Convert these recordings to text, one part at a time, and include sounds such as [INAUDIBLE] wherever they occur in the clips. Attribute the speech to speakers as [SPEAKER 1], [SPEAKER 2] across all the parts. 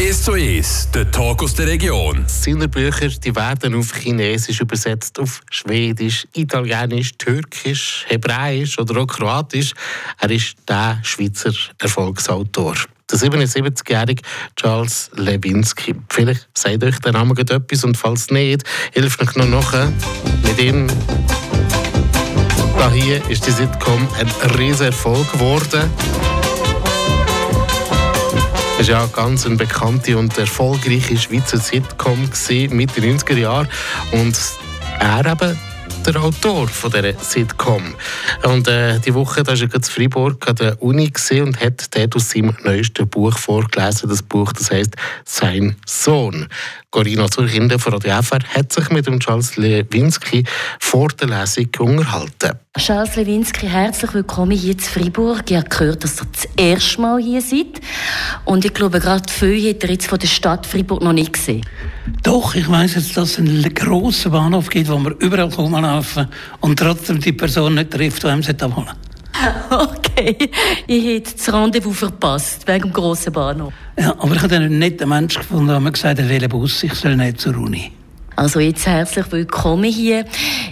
[SPEAKER 1] 1 zu 1, der Talk aus der Region.
[SPEAKER 2] Seine Bücher die werden auf Chinesisch übersetzt, auf Schwedisch, Italienisch, Türkisch, Hebräisch oder auch Kroatisch. Er ist der Schweizer Erfolgsautor. Der 77-jährige Charles Lewinsky. Vielleicht sagt euch der Name etwas und falls nicht, hilft euch noch nachher mit ihm. Da hier ist die Sitcom ein riesiger Erfolg geworden. Es war ja ganz eine bekannte und erfolgreiche Schweizer Sitcom Mitte der 90er Jahre. Und er eben der Autor von dieser Sitcom. Und äh, die Woche da war er in Freiburg an der Uni und hat dort aus seinem neuesten Buch vorgelesen. Das Buch, das heißt «Sein Sohn». Corina Zurkinder von Radio FR hat sich mit dem Charles Lewinsky vor der Lesung unterhalten.
[SPEAKER 3] Charles Lewinsky, herzlich willkommen hier in Freiburg. Ich habe gehört, dass ihr das erste Mal hier seid. Und ich glaube, gerade viel hat ihr jetzt von der Stadt Freiburg noch nicht gesehen.
[SPEAKER 4] Doch, ich weiss jetzt, dass es einen grossen Bahnhof gibt, wo man überall rumlaufen und trotzdem die Person nicht trifft, die einem abholen [LAUGHS]
[SPEAKER 3] Okay, ich hätte das Rendezvous verpasst, wegen dem grossen Bahnhof.
[SPEAKER 4] Ja, aber ich habe einen netten Mensch gefunden, der mir gesagt hat, welchen Bus ich soll nicht zur Uni.
[SPEAKER 3] Also jetzt herzlich willkommen hier.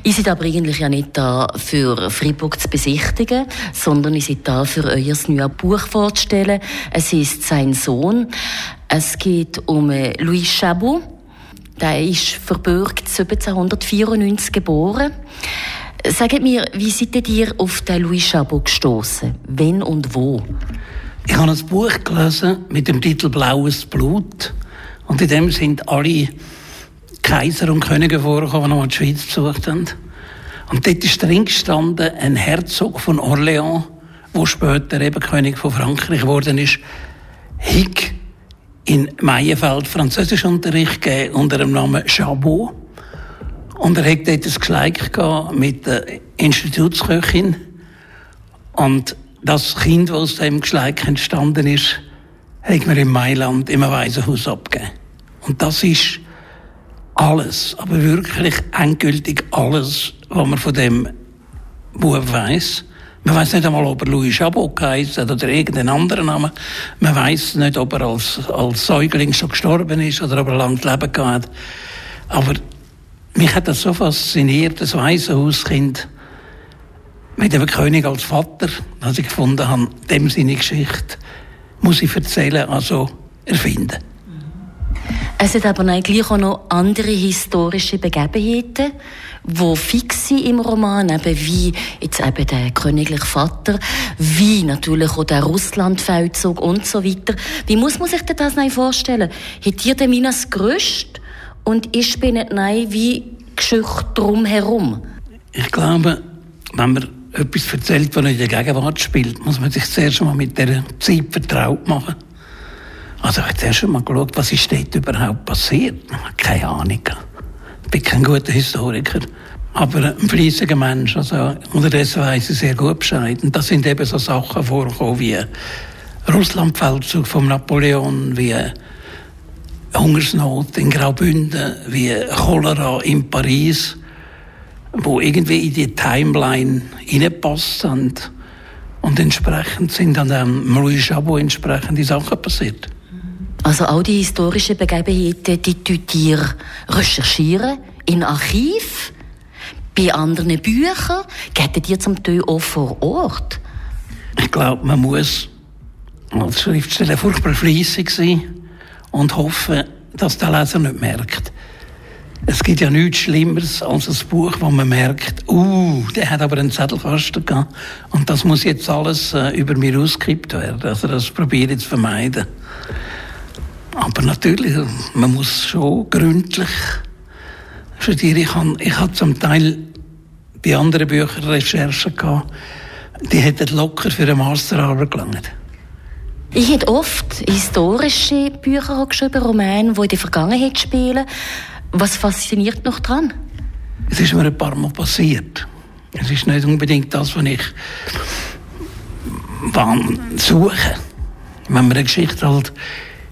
[SPEAKER 3] Ich bin aber eigentlich ja nicht da für Freiburg zu besichtigen, sondern ich bin da für euer neues Buch vorzustellen. Es ist «Sein Sohn». Es geht um äh, Louis Chabot. Der ist verbürgt 1794 geboren. Sagt mir, wie seid ihr auf den Louis Chabot gestoßen? Wenn und wo?
[SPEAKER 4] Ich habe ein Buch gelesen mit dem Titel Blaues Blut. Und in dem sind alle Kaiser und Könige vorgekommen, die die Schweiz besucht haben. Und dort ist drin gestanden ein Herzog von Orléans, der später eben König von Frankreich geworden ist. Hick in Meienfeld Französischunterricht gegeben unter dem Namen Chabot. Und er hat dort ein Gespräch mit der Institutsköchin. Und das Kind, das aus diesem Gespräch entstanden ist, hat mir in Mailand im Waisenhaus abgegeben. Und das ist alles, aber wirklich endgültig alles, was man von dem Buch weiss. Man weiß nicht einmal, ob er Louis Chabot heisst oder irgendeinen anderen Namen. Man weiß nicht, ob er als, als Säugling schon gestorben ist oder ob er lange Leben gehabt hat. Aber mich hat das so fasziniert, das Waisenhauskind mit dem König als Vater, dass ich gefunden habe, dem seine Geschichte muss ich erzählen, also erfinden.
[SPEAKER 3] Es hat aber eigentlich auch noch andere historische Begebenheiten, die fix sind im Roman, eben wie jetzt eben der königliche Vater, wie natürlich auch der Russlandfeldzug und so weiter. Wie muss man sich das vorstellen? Hat ihr den Minas gerüstet und ich spinne nein wie Geschichte drumherum?
[SPEAKER 4] Ich glaube, wenn man etwas erzählt, was in der Gegenwart spielt, muss man sich zuerst mal mit der Zeit vertraut machen. Also ich habe zuerst mal geschaut, was ist dort überhaupt passiert. Keine Ahnung. Ich bin kein guter Historiker. Aber ein fleissiger Mensch. Also, unterdessen weiss ich sehr gut Bescheid. Und da sind eben so Sachen vorgekommen wie Russlandfeldzug von Napoleon, wie Hungersnot in Graubünden, wie Cholera in Paris, wo irgendwie in die Timeline hineingepasst sind. Und entsprechend sind dann ähm, Louis Chabot entsprechende Sachen passiert.
[SPEAKER 3] Also all die historischen Begebenheiten, die tut ihr recherchieren in Archiv, bei anderen Büchern, geht ihr zum Teil auch vor Ort?
[SPEAKER 4] Ich glaube, man muss als Schriftsteller furchtbar fleissig sein und hoffen, dass der Leser nicht merkt. Es gibt ja nichts Schlimmeres als ein Buch, wo man merkt, uh, der hat aber einen Zettelkasten gehabt und das muss jetzt alles äh, über mir ausgekippt werden. Also das probiere ich zu vermeiden. Aber natürlich, man muss schon gründlich studieren. Ich habe, ich habe zum Teil bei anderen Büchern Recherchen gehabt, die hätten locker für eine Masterarbeit gelangt.
[SPEAKER 3] Ich habe oft historische Bücher geschrieben, Romane, die in der Vergangenheit spielen. Was fasziniert noch daran?
[SPEAKER 4] Es ist mir ein paar Mal passiert. Es ist nicht unbedingt das, was ich suche. Wenn man eine Geschichte halt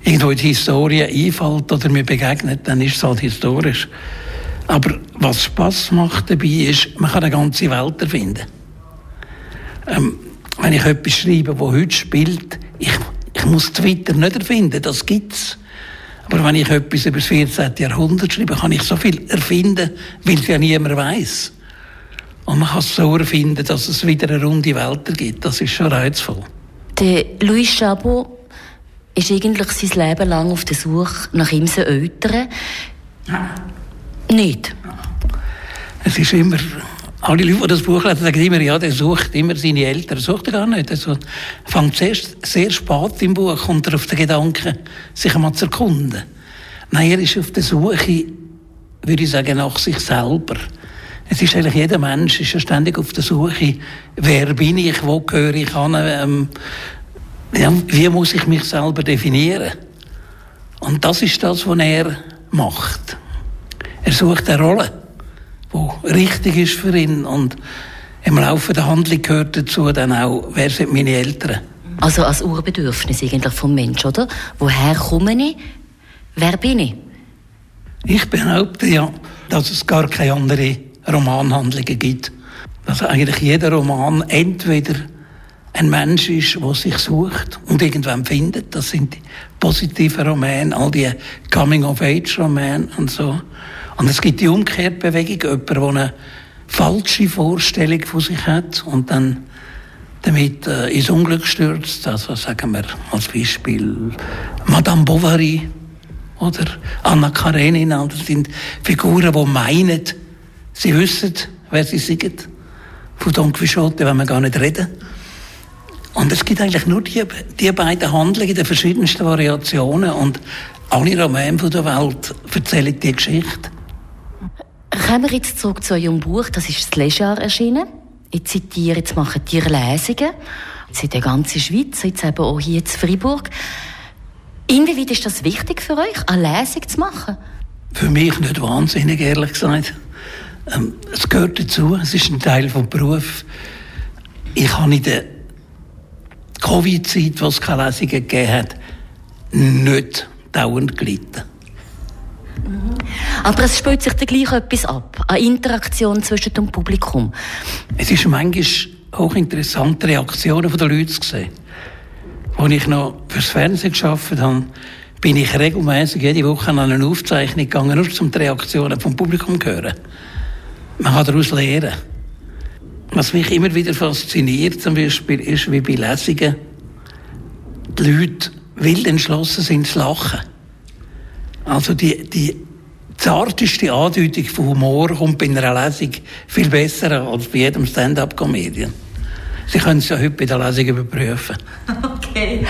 [SPEAKER 4] irgendwo in die Historie einfällt oder mir begegnet, dann ist es halt historisch. Aber was Spaß macht dabei ist, man kann eine ganze Welt erfinden. Ähm, wenn ich etwas schreibe, das heute spielt, ich, Ich muss Twitter nicht erfinden, das gibt's. Aber wenn ich etwas über das 14. Jahrhundert schreibe, kann ich so viel erfinden, weil es ja niemand weiß. Und man kann es so erfinden, dass es wieder eine runde Welt gibt. Das ist schon reizvoll.
[SPEAKER 3] Der Louis Chabot ist eigentlich sein Leben lang auf der Suche nach ihm Eltern. Nicht.
[SPEAKER 4] Es ist immer, alle Leute, die das Buch lesen, sagen immer, ja, der sucht immer seine Eltern. Er sucht er gar nicht. Er fängt zuerst sehr spät im Buch, kommt auf den Gedanken, sich einmal zu erkunden. Nein, er ist auf der Suche, würde ich sagen, nach sich selber. Es ist eigentlich jeder Mensch ist ja ständig auf der Suche, wer bin ich, wo gehöre ich an, ähm, wie muss ich mich selber definieren? Und das ist das, was er macht. Er sucht eine Rolle, die richtig ist für ihn und im Laufe der Handlung gehört dazu dann auch, wer sind meine Eltern.
[SPEAKER 3] Also als Urbedürfnis eigentlich vom Menschen, oder? Woher komme ich? Wer bin ich?
[SPEAKER 4] Ich behaupte ja, dass es gar keine andere Romanhandlungen gibt. Dass eigentlich jeder Roman entweder ein Mensch ist, der sich sucht und irgendwann findet. Das sind die positiven Romane, all die Coming-of-Age-Romane und so. Und es gibt die Umkehrbewegung, jemand, der eine falsche Vorstellung von sich hat und dann damit äh, ins Unglück stürzt. Also sagen wir als Beispiel Madame Bovary oder Anna Karenina. Das sind Figuren, die meinen, sie wissen, wer sie sind. Von Don Quixote wenn wir gar nicht reden. Und es gibt eigentlich nur die, die beiden Handlungen in den verschiedensten Variationen und alle Romane der Welt erzählen die Geschichte.
[SPEAKER 3] Kommen wir jetzt zurück zu eurem Buch, das ist das Lejar erschienen. Ich zitiere, jetzt machen die Lesungen. Jetzt in der ganzen Schweiz, jetzt eben auch hier in Freiburg. Inwieweit ist das wichtig für euch, eine Lesung zu machen?
[SPEAKER 4] Für mich nicht wahnsinnig, ehrlich gesagt. Ähm, es gehört dazu, es ist ein Teil des Berufs. Ich habe in der Covid-Zeit, wo es keine Lesungen gegeben hat, nicht dauernd gelitten.
[SPEAKER 3] Aber es spielt sich dann gleich etwas ab, eine Interaktion zwischen dem Publikum.
[SPEAKER 4] Es ist manchmal hochinteressante Reaktionen der Leute zu sehen. Als ich noch fürs Fernsehen gearbeitet habe, bin ich regelmäßig jede Woche an eine Aufzeichnung gegangen, nur um die Reaktionen vom Publikum zu hören. Man kann daraus lernen. Was mich immer wieder fasziniert, zum Beispiel, ist, wie bei Lesungen die Leute wild entschlossen sind zu lachen. Also die, die zarteste Andeutung von Humor kommt bei einer Lesung viel besser als bei jedem Stand-up-Comedian. Sie können es ja heute bei der Lesung überprüfen.
[SPEAKER 3] Okay.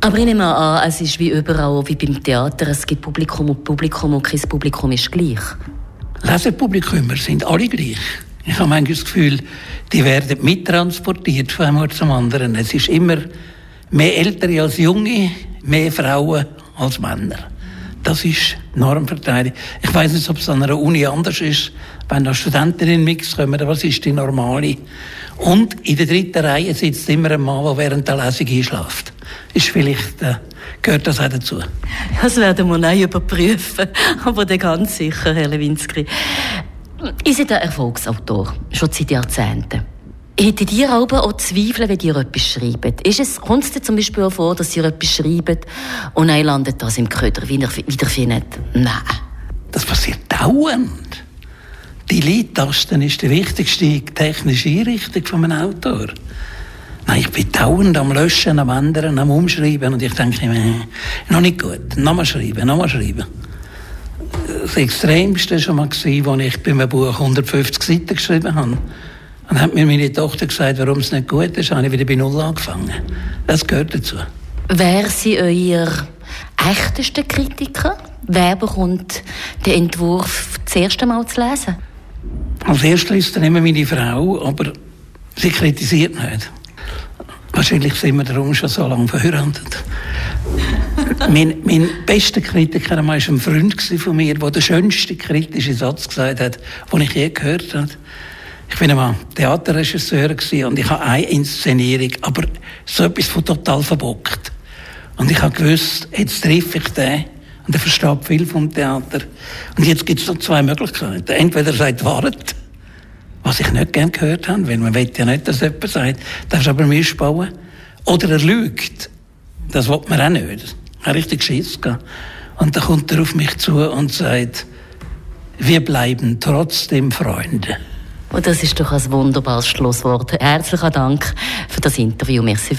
[SPEAKER 3] Aber ich nehme an, es ist wie überall, wie beim Theater, es gibt Publikum und Publikum und kein Publikum ist gleich.
[SPEAKER 4] Lesepublikumer sind alle gleich. Ich habe manchmal das Gefühl, die werden mittransportiert von einem Ort zum anderen. Es ist immer mehr Ältere als Junge, mehr Frauen als Männer. Das ist Normverteilung. Ich weiß nicht, ob es an einer Uni anders ist, wenn da Studenten in den Mix kommen, was ist die normale? Und in der dritten Reihe sitzt immer ein Mann, der während der Lesung einschläft. Ist vielleicht, äh, gehört das auch dazu?
[SPEAKER 3] Das werden wir auch überprüfen, [LAUGHS] aber ganz sicher, Herr Lewinsky. Ihr seid ein Erfolgsautor, schon seit Jahrzehnten. Hättet ihr aber auch Zweifel, wenn ihr etwas schreibt? Ist es, kommt es dir zum Beispiel auch vor, dass ihr etwas schreibt und dann landet das im Köder, wie ihr wiederfindet? Nein.
[SPEAKER 4] Das passiert dauernd. Die Leadtasten ist die wichtigste technische Einrichtung von einem Autor. Nein, ich bin dauernd am Löschen, am Ändern, am Umschreiben und ich denke mir, noch nicht gut, nochmal schreiben, nochmal schreiben das Extremste schon mal gewesen, als ich bei einem Buch 150 Seiten geschrieben habe. Dann hat mir meine Tochter gesagt, warum es nicht gut ist, habe ich wieder bei Null angefangen. Das gehört dazu.
[SPEAKER 3] Wer sind euer echteste Kritiker? Wer bekommt den Entwurf das erste Mal zu lesen?
[SPEAKER 4] Als erstes liest dann immer meine Frau, aber sie kritisiert nicht. Wahrscheinlich sind wir darum schon so lange verheiratet mein, mein bester Kritiker war ein Freund von mir, der den schönsten kritischen Satz gesagt hat, den ich je gehört habe. Ich war einmal Theaterregisseur und ich habe eine Inszenierung, aber so etwas von total verbockt. Und ich habe gewusst, jetzt treffe ich den und er versteht viel vom Theater. Und jetzt gibt es noch zwei Möglichkeiten. Entweder er sagt, wartet, was ich nicht gern gehört habe, weil man will ja nicht, dass jemand sagt, darfst aber missbauen. Oder er lügt. das will man auch nicht. Richtig Schiss gehabt. Und dann kommt er auf mich zu und sagt, wir bleiben trotzdem Freunde.
[SPEAKER 3] Und das ist doch ein wunderbares Schlusswort. Herzlichen Dank für das Interview. Merci.